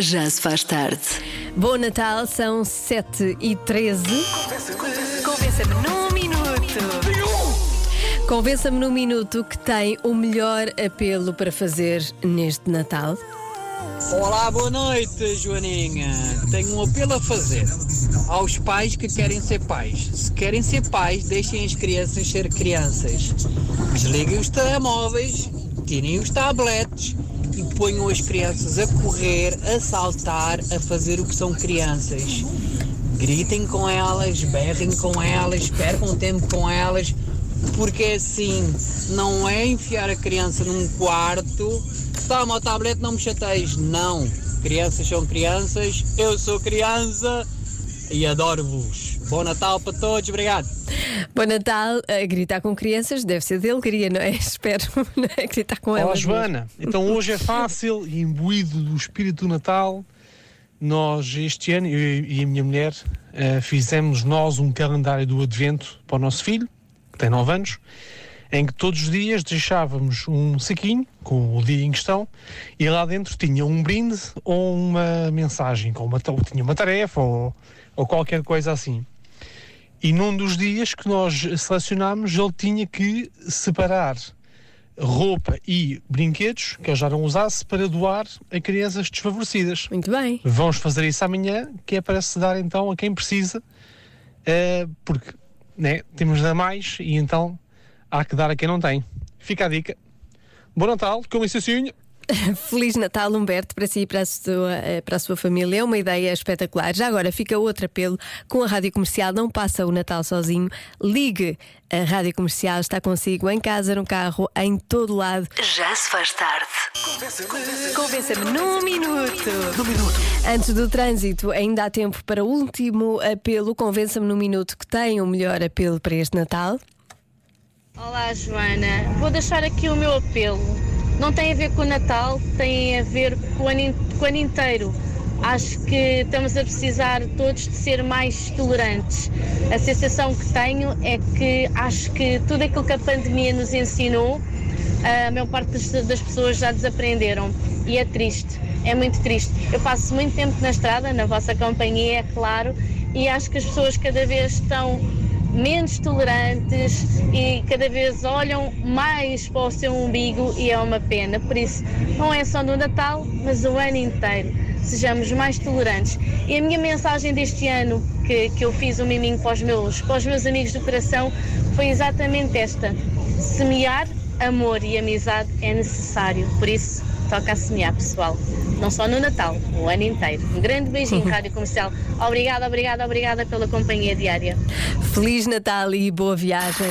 Já se faz tarde. Bom Natal, são 7 e 13 Convença-me num minuto. Convença-me num minuto que tem o melhor apelo para fazer neste Natal. Olá, boa noite, Joaninha. Tenho um apelo a fazer aos pais que querem ser pais. Se querem ser pais, deixem as crianças ser crianças. Desliguem os telemóveis, tirem os tablets e ponham as crianças a correr, a saltar, a fazer o que são crianças. Gritem com elas, berrem com elas, percam tempo com elas, porque assim não é enfiar a criança num quarto Toma o tablete, não me chateis. Não. Crianças são crianças, eu sou criança e adoro-vos. Bom Natal para todos, obrigado. Bom Natal, a gritar com crianças deve ser de alegria, não é? Espero, não é? Gritar com Olá, elas. Joana. Então hoje é fácil e imbuído do espírito do Natal. Nós, este ano, eu e a minha mulher, eh, fizemos nós um calendário do Advento para o nosso filho, que tem 9 anos, em que todos os dias deixávamos um saquinho com o dia em questão e lá dentro tinha um brinde ou uma mensagem, com uma, ou tinha uma tarefa ou, ou qualquer coisa assim. E num dos dias que nós selecionámos, ele tinha que separar roupa e brinquedos que ele já não usasse para doar a crianças desfavorecidas. Muito bem. Vamos fazer isso amanhã, que é para se dar então a quem precisa, eh, porque né, temos de dar mais e então há que dar a quem não tem. Fica a dica. Bom Natal, com licencinha. Feliz Natal, Humberto, para si e para a, sua, eh, para a sua família. É uma ideia espetacular. Já agora fica outro apelo com a rádio comercial. Não passa o Natal sozinho. Ligue. A rádio comercial está consigo em casa, no carro, em todo lado. Já se faz tarde. Convença-me num minuto. Antes do trânsito, ainda há tempo para o último apelo. Convença-me num minuto que tem o melhor apelo para este Natal. Olá, Joana. Vou deixar aqui o meu apelo. Não tem a ver com o Natal, tem a ver com o ano, com o ano inteiro. Acho que estamos a precisar todos de ser mais tolerantes. A sensação que tenho é que acho que tudo aquilo que a pandemia nos ensinou, a maior parte das, das pessoas já desaprenderam. E é triste, é muito triste. Eu passo muito tempo na estrada, na vossa companhia, é claro, e acho que as pessoas cada vez estão menos tolerantes e cada vez olham mais para o seu umbigo e é uma pena. Por isso, não é só no Natal, mas o ano inteiro. Sejamos mais tolerantes. E a minha mensagem deste ano, que, que eu fiz um miminho para os, meus, para os meus amigos do coração, foi exatamente esta: semear amor e amizade é necessário. Por isso, toca a semear, pessoal. Não só no Natal, o ano inteiro. Um grande beijinho, Rádio Comercial. Obrigada, obrigada, obrigada pela companhia diária. Feliz Natal e boa viagem.